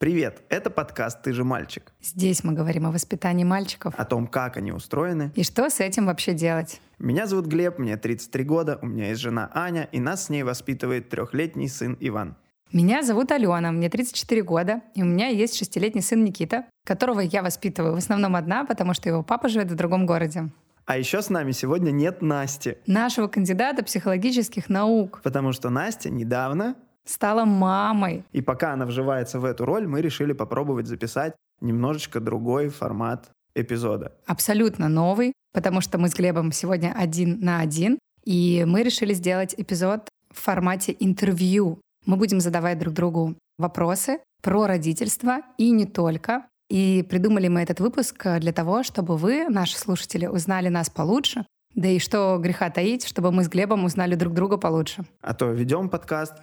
Привет, это подкаст «Ты же мальчик». Здесь мы говорим о воспитании мальчиков. О том, как они устроены. И что с этим вообще делать. Меня зовут Глеб, мне 33 года, у меня есть жена Аня, и нас с ней воспитывает трехлетний сын Иван. Меня зовут Алена, мне 34 года, и у меня есть шестилетний сын Никита, которого я воспитываю в основном одна, потому что его папа живет в другом городе. А еще с нами сегодня нет Насти. Нашего кандидата психологических наук. Потому что Настя недавно стала мамой. И пока она вживается в эту роль, мы решили попробовать записать немножечко другой формат эпизода. Абсолютно новый, потому что мы с Глебом сегодня один на один, и мы решили сделать эпизод в формате интервью. Мы будем задавать друг другу вопросы про родительство и не только. И придумали мы этот выпуск для того, чтобы вы, наши слушатели, узнали нас получше, да и что греха таить, чтобы мы с Глебом узнали друг друга получше. А то ведем подкаст,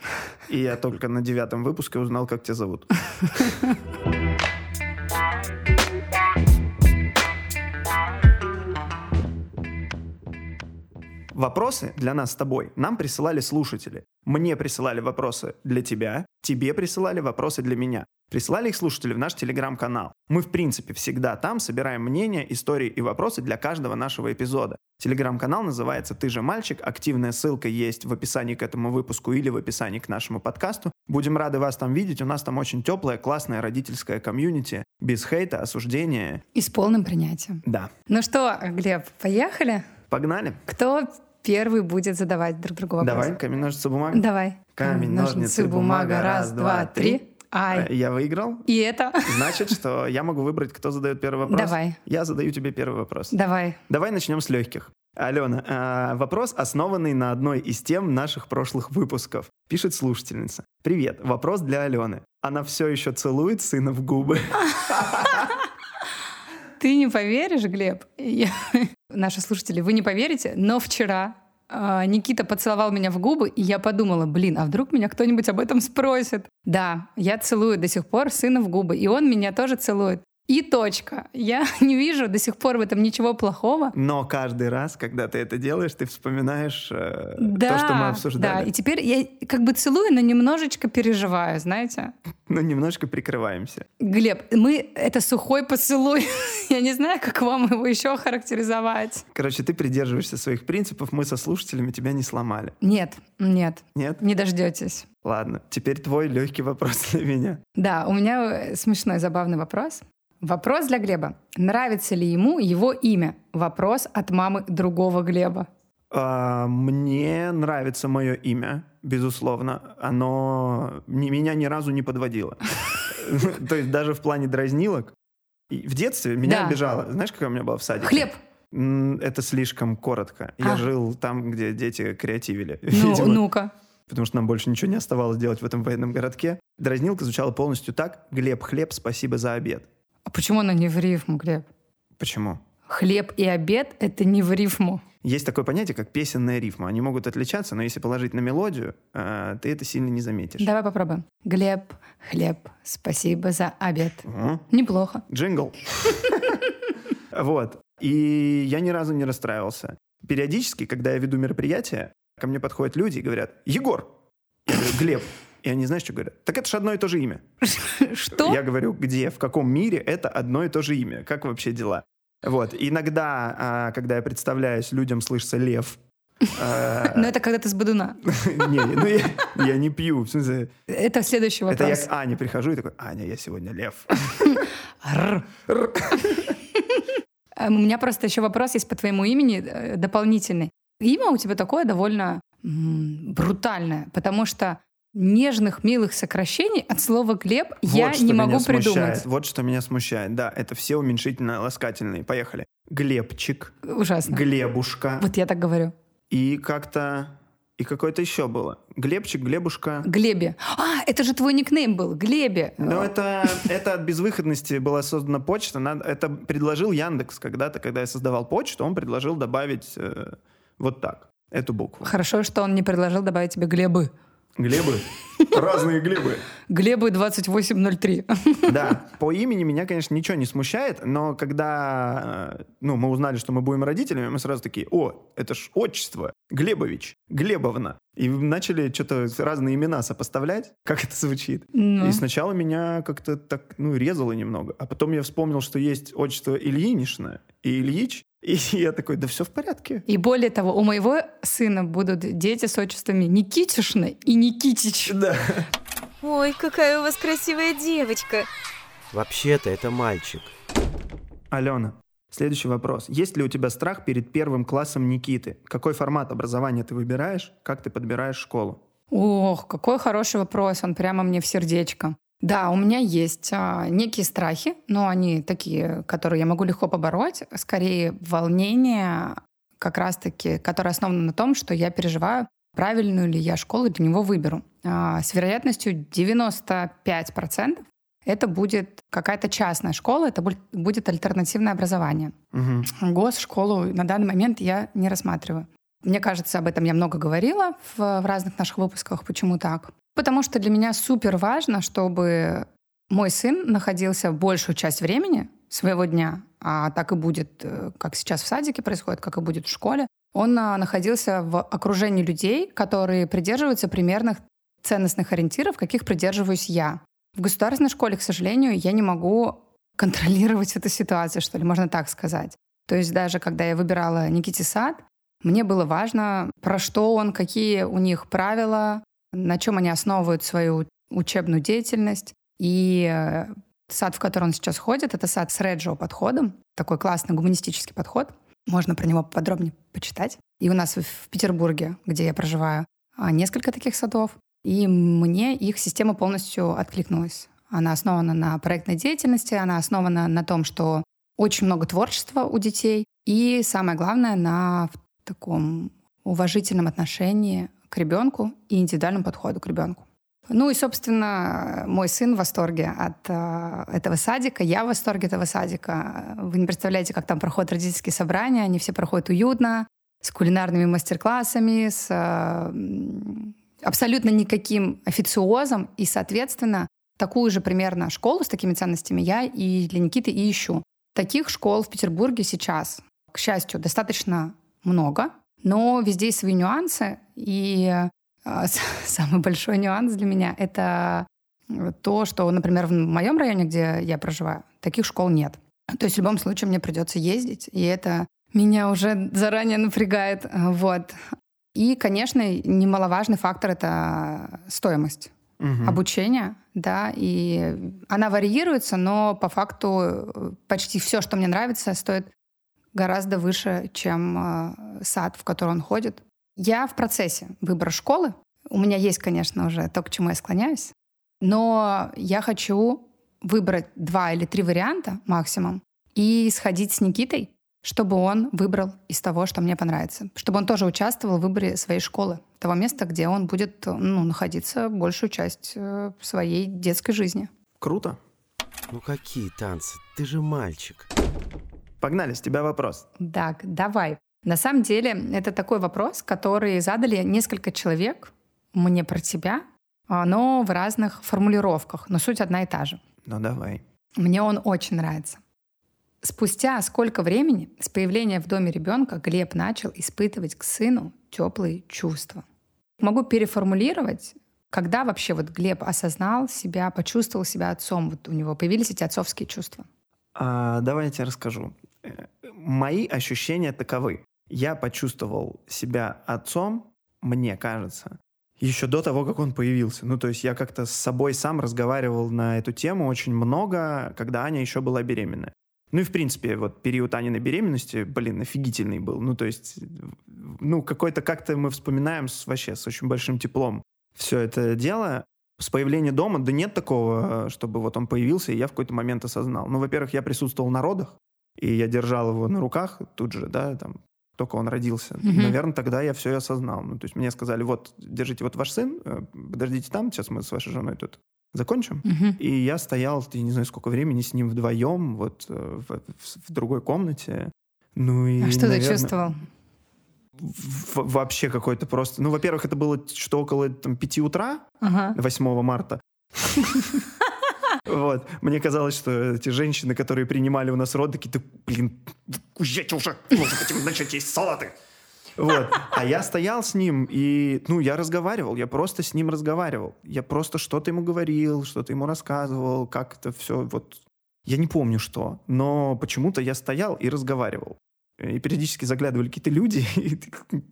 и я только на девятом выпуске узнал, как тебя зовут. Вопросы для нас с тобой нам присылали слушатели. Мне присылали вопросы для тебя, тебе присылали вопросы для меня. Присылали их слушатели в наш телеграм-канал. Мы, в принципе, всегда там собираем мнения, истории и вопросы для каждого нашего эпизода. Телеграм-канал называется «Ты же мальчик». Активная ссылка есть в описании к этому выпуску или в описании к нашему подкасту. Будем рады вас там видеть. У нас там очень теплая, классная родительская комьюнити. Без хейта, осуждения. И с полным принятием. Да. Ну что, Глеб, поехали? Погнали. Кто первый будет задавать друг другу вопросы? Давай, камень, ножницы, бумага. Давай. Камень, ножницы, бумага. Раз, два, три. Ай. Э, я выиграл. И это? Значит, что я могу выбрать, кто задает первый вопрос. Давай. Я задаю тебе первый вопрос. Давай. Давай начнем с легких. Алена, э, вопрос, основанный на одной из тем наших прошлых выпусков. Пишет слушательница. Привет, вопрос для Алены. Она все еще целует сына в губы. Ты не поверишь, Глеб? Я... Наши слушатели, вы не поверите, но вчера а, Никита поцеловал меня в губы, и я подумала, блин, а вдруг меня кто-нибудь об этом спросит? Да, я целую до сих пор сына в губы, и он меня тоже целует. И точка. Я не вижу до сих пор в этом ничего плохого. Но каждый раз, когда ты это делаешь, ты вспоминаешь э, да, то, что мы обсуждали. Да, и теперь я как бы целую, но немножечко переживаю, знаете. Ну, немножко прикрываемся. Глеб, мы... Это сухой поцелуй. я не знаю, как вам его еще характеризовать. Короче, ты придерживаешься своих принципов, мы со слушателями тебя не сломали. Нет, нет. Нет? Не дождетесь. Ладно, теперь твой легкий вопрос для меня. Да, у меня смешной, забавный вопрос. Вопрос для Глеба. Нравится ли ему его имя? Вопрос от мамы другого Глеба. А, мне нравится мое имя, безусловно. Оно меня ни разу не подводило. То есть даже в плане дразнилок. В детстве меня обижало. Знаешь, какая у меня была в садике? Хлеб. Это слишком коротко. Я а. жил там, где дети креативили. Ну, ну-ка. Потому что нам больше ничего не оставалось делать в этом военном городке. Дразнилка звучала полностью так. Глеб, хлеб, спасибо за обед. А почему она не в рифму, Глеб? Почему? Хлеб и обед — это не в рифму. Есть такое понятие, как песенная рифма. Они могут отличаться, но если положить на мелодию, э, ты это сильно не заметишь. Давай попробуем. Глеб, хлеб, спасибо за обед. Угу. Неплохо. Джингл. Вот. И я ни разу не расстраивался. Периодически, когда я веду мероприятие, ко мне подходят люди и говорят, Егор, я говорю, Глеб, и они, знаешь, что говорят? Так это же одно и то же имя. Что? Я говорю, где, в каком мире это одно и то же имя? Как вообще дела? Вот. Иногда, а, когда я представляюсь, людям слышится лев. А, Но это когда ты с Бадуна. Не, ну я не пью. Это следующий вопрос. Это я к Ане прихожу и такой, Аня, я сегодня лев. У меня просто еще вопрос есть по твоему имени э, дополнительный. Имя у тебя такое довольно брутальное, потому что нежных, милых сокращений от слова «Глеб» вот я не могу придумать. Смущает. Вот что меня смущает. Да, это все уменьшительно-ласкательные. Поехали. Глебчик. Ужасно. Глебушка. Вот я так говорю. И как-то... И какое-то еще было. Глебчик, Глебушка. Глебе. А, это же твой никнейм был, Глебе. Ну, это, это от безвыходности была создана почта. Это предложил Яндекс когда-то, когда я создавал почту, он предложил добавить э, вот так, эту букву. Хорошо, что он не предложил добавить тебе Глебы. Глебы. Разные Глебы. Глебы 2803. Да, по имени меня, конечно, ничего не смущает, но когда э, ну, мы узнали, что мы будем родителями, мы сразу такие, о, это ж отчество, Глебович, Глебовна. И начали что-то разные имена сопоставлять, как это звучит. Ну. И сначала меня как-то так, ну, резало немного. А потом я вспомнил, что есть отчество Ильинишна и Ильич, и я такой, да все в порядке. И более того, у моего сына будут дети с отчествами Никитишна и Никитич. Да. Ой, какая у вас красивая девочка. Вообще-то это мальчик. Алена, следующий вопрос. Есть ли у тебя страх перед первым классом Никиты? Какой формат образования ты выбираешь? Как ты подбираешь школу? Ох, какой хороший вопрос, он прямо мне в сердечко. Да, у меня есть а, некие страхи, но они такие, которые я могу легко побороть. Скорее, волнение как раз-таки, которое основано на том, что я переживаю, правильную ли я школу для него выберу. А, с вероятностью 95% это будет какая-то частная школа, это будет- альтернативное образование. Мгм. Госшколу на данный момент я не рассматриваю. Мне кажется, об этом я много говорила в, в разных наших выпусках. Почему так? Потому что для меня супер важно, чтобы мой сын находился большую часть времени своего дня, а так и будет, э, как сейчас в садике происходит, как и будет в школе, он а, находился в окружении людей, которые придерживаются примерных ценностных ориентиров, каких придерживаюсь я. В государственной школе, к сожалению, я не могу контролировать эту ситуацию, что ли, можно так сказать. То есть даже когда я выбирала Никите сад, мне было важно, про что он, какие у них правила, на чем они основывают свою учебную деятельность. И э, сад, в который он сейчас ходит, это сад с реджио подходом, такой классный гуманистический подход. Можно про него подробнее почитать. И у нас в Петербурге, где я проживаю, а, несколько таких садов. И мне их система полностью откликнулась. Она основана на проектной деятельности, она основана на том, что очень много творчества у детей, и самое главное, на таком уважительном отношении к ребенку и индивидуальном подходу к ребенку. Ну и, собственно, мой сын в восторге от э, этого садика, я в восторге этого садика. Вы не представляете, как там проходят родительские собрания, они все проходят уютно, с кулинарными мастер-классами, с э, абсолютно никаким официозом, и, соответственно, такую же примерно школу с такими ценностями я и для Никиты и ищу. Таких школ в Петербурге сейчас, к счастью, достаточно много, но везде есть свои нюансы, и а, самый большой нюанс для меня — это то, что, например, в моем районе, где я проживаю, таких школ нет. То есть в любом случае мне придется ездить, и это меня уже заранее напрягает. а, Вот. И, конечно, немаловажный фактор — это стоимость Мгм. обучения, да, и она варьируется, но по факту э, почти все, что мне нравится, стоит гораздо выше, чем э, сад, в который он ходит. Я в процессе выбора школы. У меня есть, конечно, уже то, к чему я склоняюсь, но я хочу выбрать два или три варианта максимум и сходить с Никитой, чтобы он выбрал из того, что мне понравится. Чтобы он тоже участвовал в выборе своей школы, того места, где он будет ну, находиться большую часть э, своей детской жизни. Круто. Ну какие танцы? Ты же мальчик. Погнали, с тебя вопрос. Так, давай. На самом деле, это такой вопрос, который задали несколько человек мне про тебя, а, но в разных формулировках, но суть одна и та же. Ну давай. Мне он очень нравится. Спустя сколько времени с появления в доме ребенка Глеб начал испытывать к сыну теплые чувства? Могу переформулировать, когда вообще вот Глеб осознал себя, почувствовал себя отцом, вот у него появились эти отцовские чувства. А, давай я тебе расскажу. Э, Мои ощущения таковы. Я почувствовал себя отцом, мне кажется, еще до того, как он появился. Ну, то есть я как-то с собой сам разговаривал на эту тему очень много, когда Аня еще была беременна. Ну и, в принципе, вот период Аниной беременности, блин, офигительный был. Ну, то есть, ну, какой-то как-то мы вспоминаем с, вообще с очень большим теплом все это дело. С появления дома, да нет такого, чтобы вот он появился, и я в какой-то момент осознал. Ну, во-первых, я присутствовал на родах, и я держал его на руках тут же, да, там, только он родился. Мгм. Наверное, тогда я все и осознал. Ну, то есть мне сказали, вот, держите вот ваш сын, э, подождите там, сейчас мы с вашей женой тут закончим. Мгм. И я стоял, я не знаю, сколько времени с ним вдвоем, вот э, в, в- в другой комнате. Ну и, А что ты наверное, чувствовал? Вообще какой-то просто... Ну, во-первых, это было что около там, 5 утра, Ага. 8 марта. Вот. Мне казалось, что эти женщины, которые принимали у нас роды, такие, «Да, блин, уезжайте уже, мы уже хотим начать есть салаты. Вот. А я стоял с ним, и, ну, я разговаривал, я просто с ним разговаривал. Я просто что-то ему говорил, что-то ему рассказывал, как это все, вот... Я не помню что, но почему-то я стоял и разговаривал. И периодически заглядывали какие-то люди, и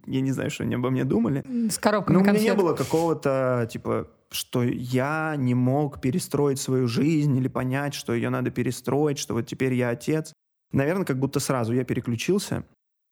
я не знаю, что они обо мне думали. С коробками Ну, у меня не конфет. было какого-то, типа, что я не мог перестроить свою жизнь или понять, что ее надо перестроить, что вот теперь я отец. Наверное, как будто сразу я переключился,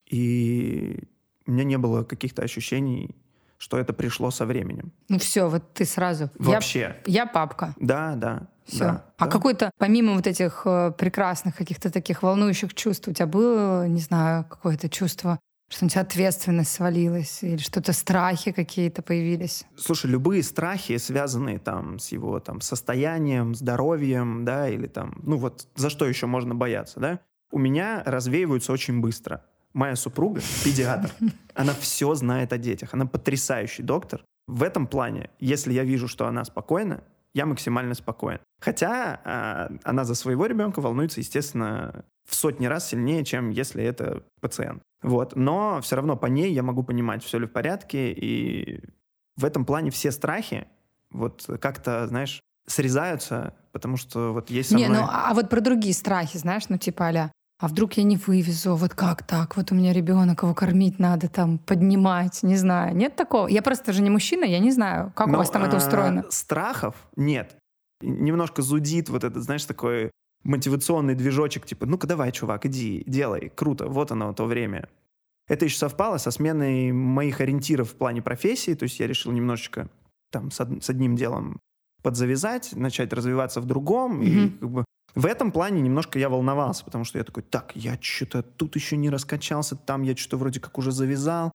и у меня не было каких-то ощущений, что это пришло со временем. Ну все, вот ты сразу. Я- Вообще. Я, папка. Да, да. Все. да, а да. какой-то, помимо вот этих э, прекрасных каких-то таких волнующих чувств, у тебя было, не знаю, какое-то чувство, что на тебя ответственность свалилась, или что-то страхи какие-то появились? Слушай, любые страхи, связанные там с его там состоянием, здоровьем, да, или там, ну вот за что еще можно бояться, да, у меня развеиваются очень быстро. Моя супруга, педиатр, она все знает о детях, она потрясающий доктор. В этом плане, если я вижу, что она спокойна, я максимально спокоен. Хотя а, она за своего ребенка волнуется, естественно, в сотни раз сильнее, чем если это пациент. Вот. Но все равно по ней я могу понимать, все ли в порядке, и в этом плане все страхи вот как-то, знаешь, срезаются, потому что вот есть Не, мной... ну а вот про другие страхи, знаешь, ну типа аля, а вдруг я не вывезу, вот как так, вот у меня ребенок, его кормить надо, там, поднимать, не знаю. Нет такого? Я просто же не мужчина, я не знаю, как у Но, вас там это а, устроено. Страхов нет. Немножко зудит вот этот, знаешь, такой мотивационный движочек, типа, ну-ка давай, чувак, иди, делай, круто, вот оно, то время. Это еще совпало со сменой моих ориентиров в плане профессии, то есть я решил немножечко там с, од- с одним делом подзавязать, начать развиваться в другом, и Мгм. как бы в этом плане немножко я волновался, потому что я такой, так, я что-то тут еще не раскачался, там я что-то вроде как уже завязал,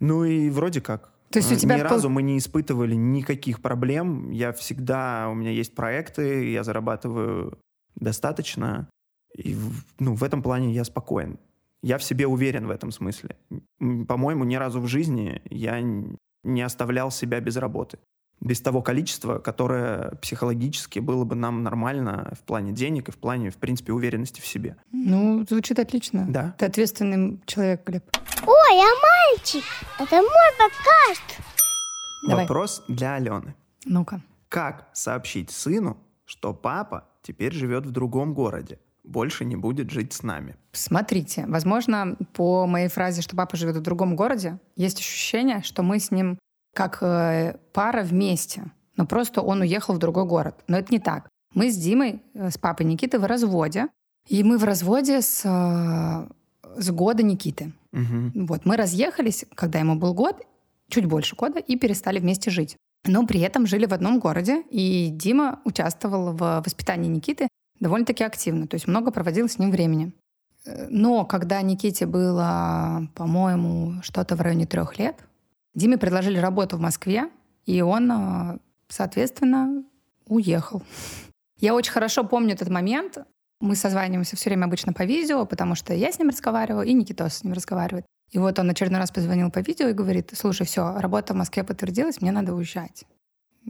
ну и вроде как. То есть у тебя Ни пол- разу мы не испытывали никаких проблем. Я всегда... У меня есть проекты, я зарабатываю достаточно. И, в- ну, в этом плане я спокоен. Я в себе уверен в этом смысле. По-моему, ни разу в жизни я не оставлял себя без работы. Без того количества, которое психологически было бы нам нормально в плане денег и в плане, в принципе, уверенности в себе. Ну, звучит отлично. Да. Ты ответственный человек, Глеб. Ой, а мальчик, это мой подкаст. Давай. Вопрос для Алены. Ну-ка. Как сообщить сыну, что папа теперь живет в другом городе, больше не будет жить с нами? Смотрите, возможно, по моей фразе, что папа живет в другом городе, есть ощущение, что мы с ним как э, пара вместе, но просто он уехал в другой город. Но это не так. Мы с Димой, э, с папой Никиты в разводе, и мы в разводе с, э, с года Никиты. Мгм. Вот, мы разъехались, когда ему был год, чуть больше года, и перестали вместе жить. Но при этом жили в одном городе, и Дима участвовал в воспитании Никиты довольно-таки активно, то есть много проводил с ним времени. Но когда Никите было, по-моему, что-то в районе трех лет, Диме предложили работу в Москве, и он, э, соответственно, уехал. Я очень хорошо помню этот момент. Мы созваниваемся все время обычно по видео, потому что я с ним разговариваю, и Никитос с ним разговаривает. И вот он очередной раз позвонил по видео и говорит, слушай, все, работа в Москве подтвердилась, мне надо уезжать.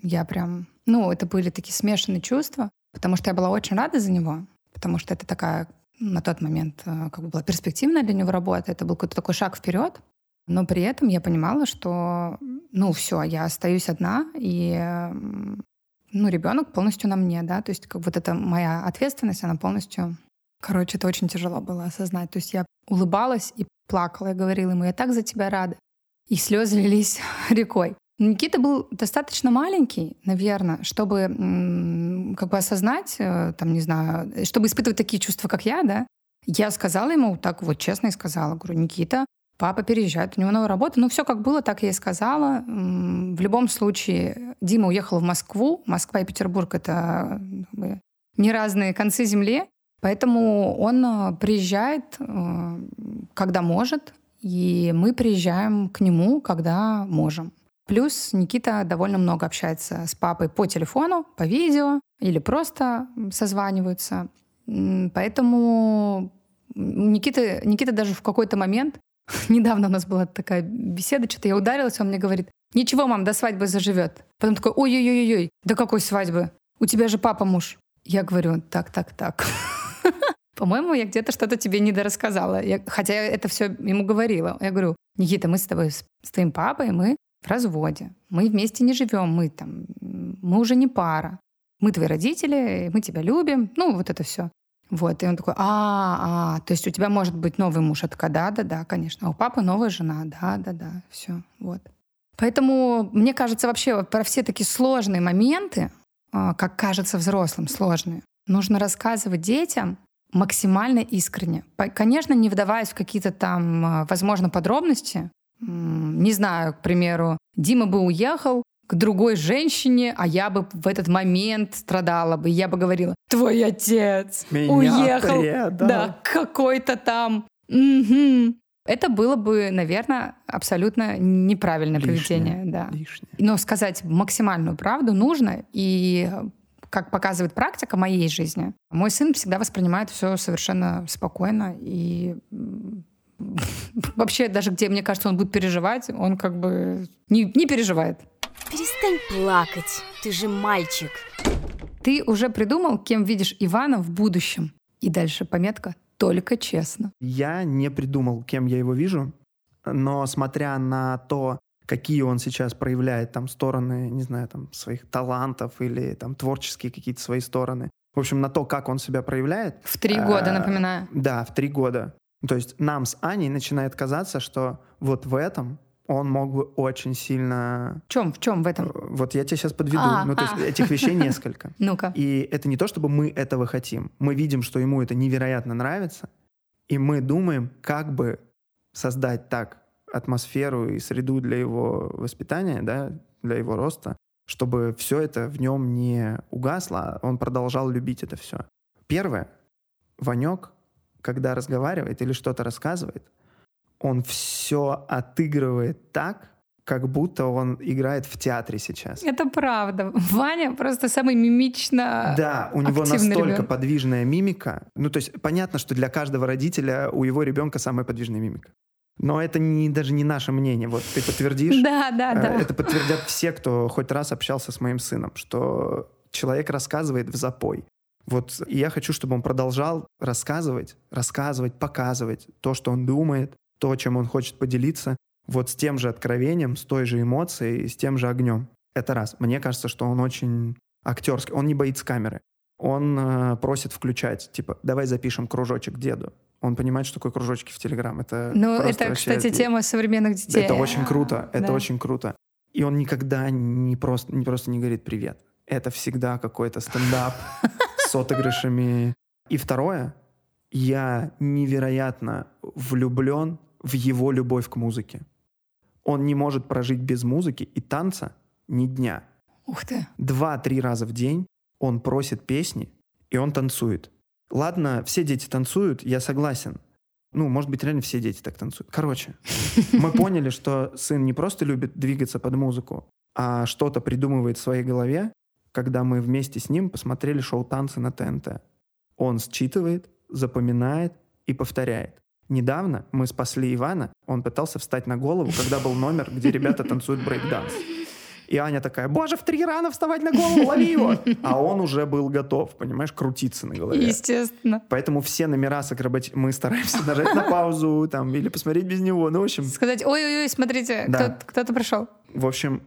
Я прям... Ну, это были такие смешанные чувства, потому что я была очень рада за него, потому что это такая на тот момент э, как бы была перспективная для него работа, это был какой-то такой шаг вперед, но при этом я понимала, что, ну, все, я остаюсь одна, и, ну, ребенок полностью на мне, да, то есть как вот эта моя ответственность, она полностью... Короче, это очень тяжело было осознать. То есть я улыбалась и плакала, я говорила ему, я так за тебя рада. И слезы лились рекой. Никита был достаточно маленький, наверное, чтобы как бы осознать, э, там, не знаю, чтобы испытывать такие чувства, как я, да. Я сказала ему, так вот честно и сказала, говорю, Никита, папа переезжает, у него новая работа. Ну, все как было, так я и сказала. В любом случае, Дима уехал в Москву. Москва и Петербург — это не разные концы земли. Поэтому он э, приезжает, э, когда может, и мы приезжаем к нему, когда можем. Плюс Никита довольно много общается с папой по телефону, по видео или просто созваниваются. Поэтому Никита, Никита даже в какой-то момент Недавно у нас была такая беседа, что-то я ударилась, он мне говорит, ничего, мам, до свадьбы заживет. Потом такой, ой-ой-ой-ой, до какой свадьбы? У тебя же папа муж. Я говорю, так, так, так. По-моему, я где-то что-то тебе недорассказала. Я, хотя я это все ему говорила. Я говорю, Никита, мы с тобой, с, с твоим папой, мы в разводе. Мы вместе не живем, мы там, мы уже не пара. Мы твои родители, мы тебя любим. Ну, вот это все. Вот, и он такой, а, а, то есть у тебя может быть новый муж? Такая, да, да, да, конечно. А у папы новая жена, да, да, да, все, вот. Поэтому, мне кажется, вообще про все такие сложные моменты, а, как кажется взрослым, сложные, нужно рассказывать детям максимально искренне. Конечно, не вдаваясь в какие-то там, а, возможно, подробности. Не знаю, к примеру, Дима бы уехал, к другой женщине, а я бы в этот момент страдала бы. Я бы говорила, твой отец Меня уехал, предал». да, какой-то там. Мгм». Это было бы, наверное, абсолютно неправильное Лишнее. поведение. Да. Лишнее. Но сказать максимальную правду нужно. И как показывает практика моей жизни, мой сын всегда воспринимает все совершенно спокойно. И вообще, даже где, мне кажется, он будет переживать, он как бы не, не переживает. Перестань плакать, ты же мальчик. Ты уже придумал, кем видишь Ивана в будущем? И дальше пометка «Только честно». Я не придумал, кем я его вижу, но смотря на то, какие он сейчас проявляет там стороны, не знаю, там своих талантов или там творческие какие-то свои стороны. В общем, на то, как он себя проявляет. В три года, а, напоминаю. Да, в три года. То есть нам с Аней начинает казаться, что вот в этом он мог бы очень сильно... В чем, в чем в э, этом? Вот я тебя сейчас подведу. А, ну, то есть а. этих вещей несколько. Ну-ка. И это не то, чтобы мы этого хотим. Мы видим, что ему это невероятно нравится, и мы думаем, как бы создать так атмосферу и среду для его воспитания, да, для его роста, чтобы все это в нем не угасло, а он продолжал любить это все. Первое, Ванек, когда разговаривает или что-то рассказывает, он все отыгрывает так, как будто он играет в театре сейчас. Это правда. Ваня просто самый мимично Да, у него настолько ребенок. подвижная мимика. Ну, то есть понятно, что для каждого родителя у его ребенка самая подвижная мимика. Но это не, даже не наше мнение. Вот ты подтвердишь. Да, да, Э, да. Это подтвердят все, кто хоть раз общался с моим сыном, что человек рассказывает в запой. Вот и я хочу, чтобы он продолжал рассказывать, рассказывать, показывать то, что он думает, то, чем он хочет поделиться, вот с тем же откровением, с той же эмоцией, с тем же огнем. Это раз. Мне кажется, что он очень актерский. Он не боится камеры. Он э, просит включать, типа, давай запишем кружочек деду. Он понимает, что такое кружочки в Телеграм. Это Ну, это, вообще- кстати, тема современных детей. это очень круто, это Да. очень круто. И он никогда не просто, не просто не говорит привет. Это всегда какой-то стендап с отыгрышами. И второе, я невероятно влюблен в его любовь к музыке. Он не может прожить без музыки и танца ни дня. Ух ты. Два-три раза в день он просит песни, и он танцует. Ладно, все дети танцуют, я согласен. Ну, может быть, реально все дети так танцуют. Короче, мы поняли, что сын не просто любит двигаться под музыку, а что-то придумывает в своей голове, когда мы вместе с ним посмотрели шоу «Танцы» на ТНТ. Он считывает, запоминает и повторяет. Недавно мы спасли Ивана, он пытался встать на голову, когда был номер, где ребята танцуют брейк-данс. И Аня такая, боже, в три рано вставать на голову, лови его! А он уже был готов, понимаешь, крутиться на голове. Естественно. Поэтому все номера с акробати... Мы стараемся нажать на паузу там, или посмотреть без него. Ну, в общем, Сказать, ой-ой-ой, смотрите, Да. кто- кто-то пришел. в общем,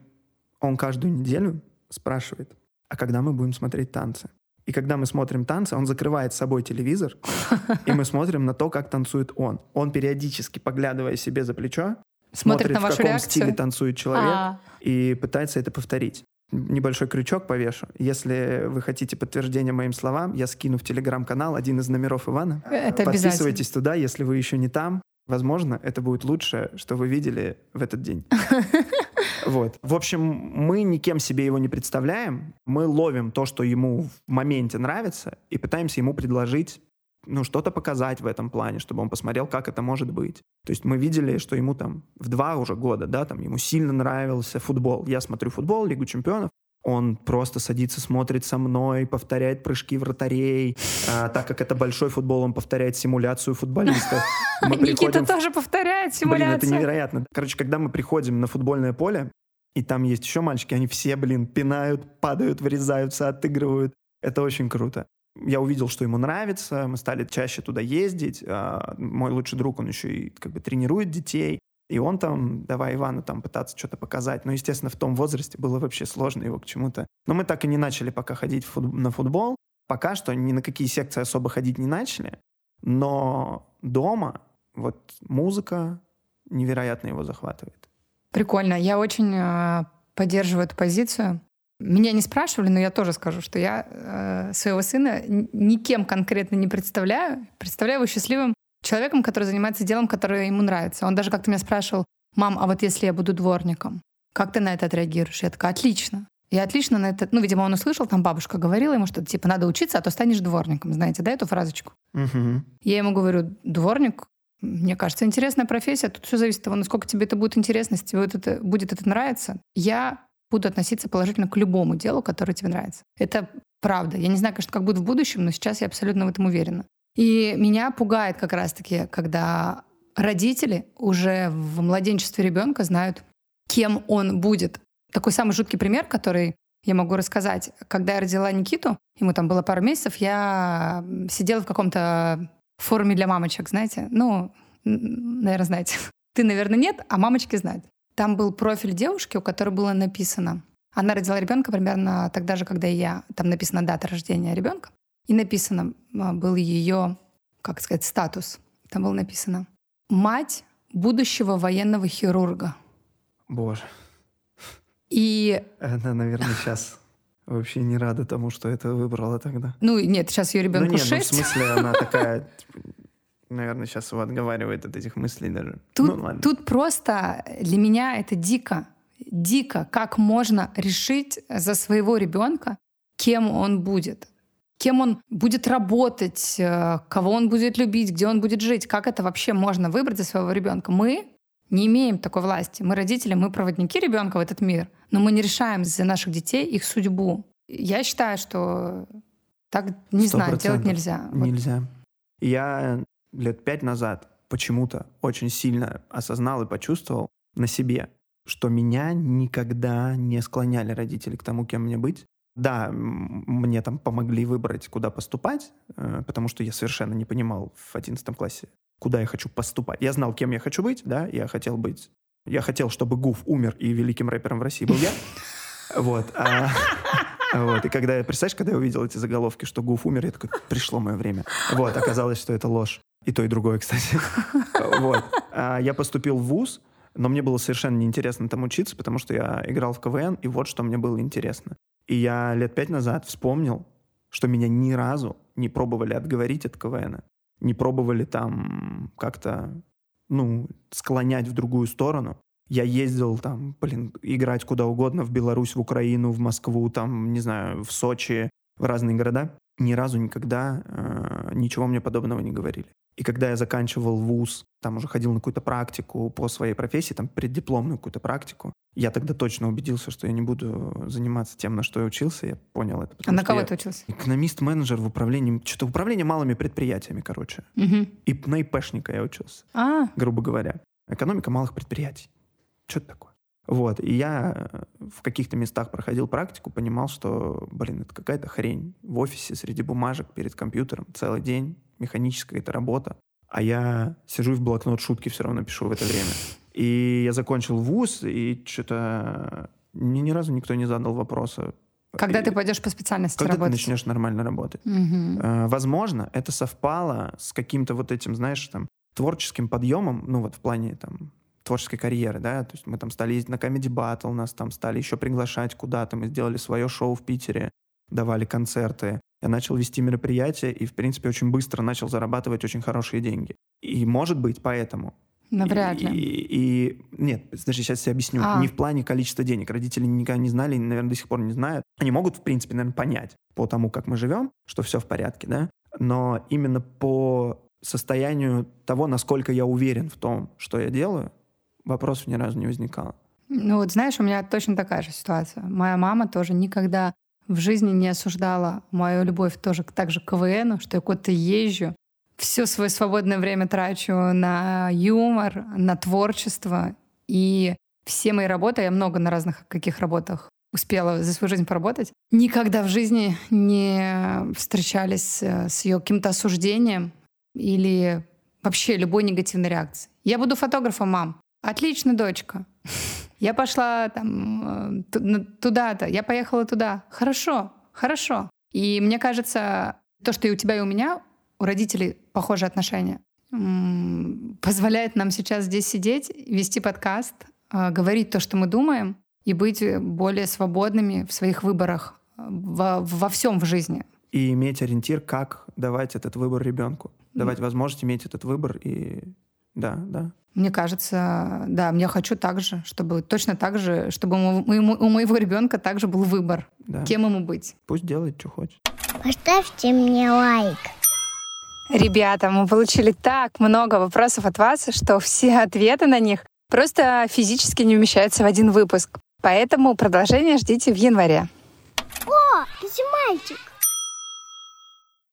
он каждую неделю спрашивает, а когда мы будем смотреть танцы? И когда мы смотрим танцы, он закрывает с собой телевизор, и мы смотрим на то, как танцует он. Он периодически, поглядывая себе за плечо, Смотрит на в вашу каком реакцию. стиле танцует человек, А, и пытается это повторить. Небольшой крючок повешу. Если вы хотите подтверждение моим словам, я скину в телеграм-канал один из номеров Ивана. это. Подписывайтесь туда, если вы еще не там. Возможно, это будет лучшее, что вы видели в этот день. Вот. В общем, мы никем себе его не представляем. Мы ловим то, что ему в моменте нравится, и пытаемся ему предложить ну, что-то показать в этом плане, чтобы он посмотрел, как это может быть. То есть мы видели, что ему там в два уже года, да, там ему сильно нравился футбол. Я смотрю футбол, Лигу чемпионов, Он просто садится, смотрит со мной, повторяет прыжки вратарей. А, так как это большой футбол, он повторяет симуляцию футболистов. Мы Никита тоже повторяет Блин, это симуляцию. невероятно. Короче, когда мы приходим на футбольное поле, и там есть еще мальчики, они все, блин, пинают, падают, врезаются, отыгрывают. Это очень круто. Я увидел, что ему нравится, мы стали чаще туда ездить. А, Мой лучший друг, он еще и как бы тренирует детей. И он там, давай Ивану там пытаться что-то показать. Но, естественно, в том возрасте было вообще сложно его к чему-то. Но мы так и не начали пока ходить фут- на футбол. Пока что ни на какие секции особо ходить не начали. Но дома вот музыка невероятно его захватывает. Прикольно. Я очень э, поддерживаю эту позицию. Меня не спрашивали, но я тоже скажу, что я э, своего сына никем конкретно не представляю. Представляю его счастливым человеком, который занимается делом, которое ему нравится. Он даже как-то меня спрашивал, мам, а вот если я буду дворником, как ты на это отреагируешь? Я такая, отлично. Я отлично на это... Ну, видимо, он услышал, там бабушка говорила ему, что типа надо учиться, а то станешь дворником. Знаете, да, эту фразочку? Мгм. Я ему говорю, дворник, мне кажется, интересная профессия. Тут все зависит от того, насколько тебе это будет интересно, если тебе вот это, будет это нравиться. Я буду относиться положительно к любому делу, которое тебе нравится. Это правда. Я не знаю, конечно, как будет в будущем, но сейчас я абсолютно в этом уверена. И меня пугает как раз-таки, когда родители уже в младенчестве ребенка знают, кем он будет. Такой самый жуткий пример, который я могу рассказать. Когда я родила Никиту, ему там было пару месяцев, я сидела в каком-то форуме для мамочек, знаете? Ну, наверное, знаете. Ты, наверное, нет, а мамочки знают. Там был профиль девушки, у которой было написано. Она родила ребенка примерно тогда же, когда и я. Там написана дата рождения ребенка. И написано а, был ее, как сказать, статус. Там было написано «Мать будущего военного хирурга». Боже. И, Она, наверное, сейчас вообще не рада тому, что это выбрала тогда. ну, нет, сейчас ее Ну ребенку нет, ну в 6. смысле она такая, типа, наверное, сейчас его отговаривает от этих мыслей даже. Тут, ну ладно. тут просто для меня это дико. Дико, как можно решить за своего ребенка, кем он будет. Кем он будет работать, э, кого он будет любить, где он будет жить. Как это вообще можно выбрать за своего ребенка? Мы не имеем такой власти. Мы родители, мы проводники ребенка в этот мир, но мы не решаем за наших детей их судьбу. Я считаю, что так, не знаю, делать процентов. нельзя. Вот Нельзя. Я лет пять назад почему-то очень сильно осознал и почувствовал на себе, что меня никогда не склоняли родители к тому, кем мне быть. Да, мне там помогли выбрать, куда поступать, э, потому что я совершенно не понимал в 11 классе, куда я хочу поступать. Я знал, кем я хочу быть, да, я хотел быть... Я хотел, чтобы Гуф умер, и великим рэпером в России был я. Вот. а- Вот, и когда я, представляешь, когда я увидел эти заголовки, что Гуф умер, я такой, пришло мое время. Вот, оказалось, что это ложь. И то, и другое, кстати. Вот. А Я поступил в ВУЗ, но мне было совершенно неинтересно там учиться, потому что я играл в КВН, и вот что мне было интересно. И я лет пять назад вспомнил, что меня ни разу не пробовали отговорить от КВН. Не пробовали там как-то, ну, склонять в другую сторону. Я ездил там, блин, играть куда угодно, в Беларусь, в Украину, в Москву, там, не знаю, в Сочи, в разные города. Ни разу никогда э, ничего мне подобного не говорили. И когда я заканчивал вуз, там уже ходил на какую-то практику по своей профессии, там преддипломную какую-то практику, я тогда точно убедился, что я не буду заниматься тем, на что я учился. Я понял это. А на кого ты учился? Экономист-менеджер в управлении, что-то управление малыми предприятиями, короче. Мгм. И на ИПшника я учился А, грубо говоря. Экономика малых предприятий. Что это такое? Вот, и я э, в каких-то местах проходил практику, понимал, что, блин, это какая-то хрень. В офисе среди бумажек перед компьютером целый день, механическая это работа. А я сижу и в блокнот шутки все равно пишу в это время. И я закончил вуз, и что-то мне ни разу никто не задал вопроса. когда И ты пойдешь по специальности Когда ты работать? начнешь нормально работать? Э, Возможно, это совпало с каким-то вот этим, знаешь, там, творческим подъемом, ну вот в плане там творческой карьеры, да, то есть мы там стали ездить на Comedy Battle, нас там стали еще приглашать куда-то, мы сделали свое шоу в Питере, давали концерты. Я начал вести мероприятия и, в принципе, очень быстро начал зарабатывать очень хорошие деньги. И, может быть, поэтому. Навряд И, ли. и- и- нет, подожди, сейчас я объясню. А. Не в плане количества денег. Родители никогда не знали, и, наверное, до сих пор не знают. Они могут, в принципе, наверное, понять по тому, как мы живем, что все в порядке, да? Но именно по состоянию того, насколько я уверен в том, что я делаю, вопросов ни разу не возникало. Ну вот знаешь, у меня точно такая же ситуация. Моя мама тоже никогда в жизни не осуждала мою любовь тоже так же к КВНу, что я куда-то езжу, все свое свободное время трачу на юмор, на творчество. И все мои работы, я много на разных каких работах успела за свою жизнь поработать, никогда в жизни не встречались с ее каким-то осуждением или вообще любой негативной реакцией. Я буду фотографом, мам. Отлично, дочка. Я пошла там э, туда-то, я поехала туда. Хорошо, хорошо. И мне кажется, то, что и у тебя, и у меня, у родителей похожие отношения, позволяет нам сейчас здесь сидеть, вести подкаст, э, говорить то, что мы думаем, и быть более свободными в своих выборах э, во, во всем в жизни. И иметь ориентир, как давать этот выбор ребенку. Давать возможность иметь этот выбор и да, да. Мне кажется, да, я хочу так же, чтобы точно так же, чтобы у, моего ребенка также был выбор, да. кем ему быть. Пусть делает, что хочет. Поставьте мне лайк. Ребята, мы получили так много вопросов от вас, что все ответы на них просто физически не вмещаются в один выпуск. Поэтому продолжение ждите в январе. О, ты мальчик.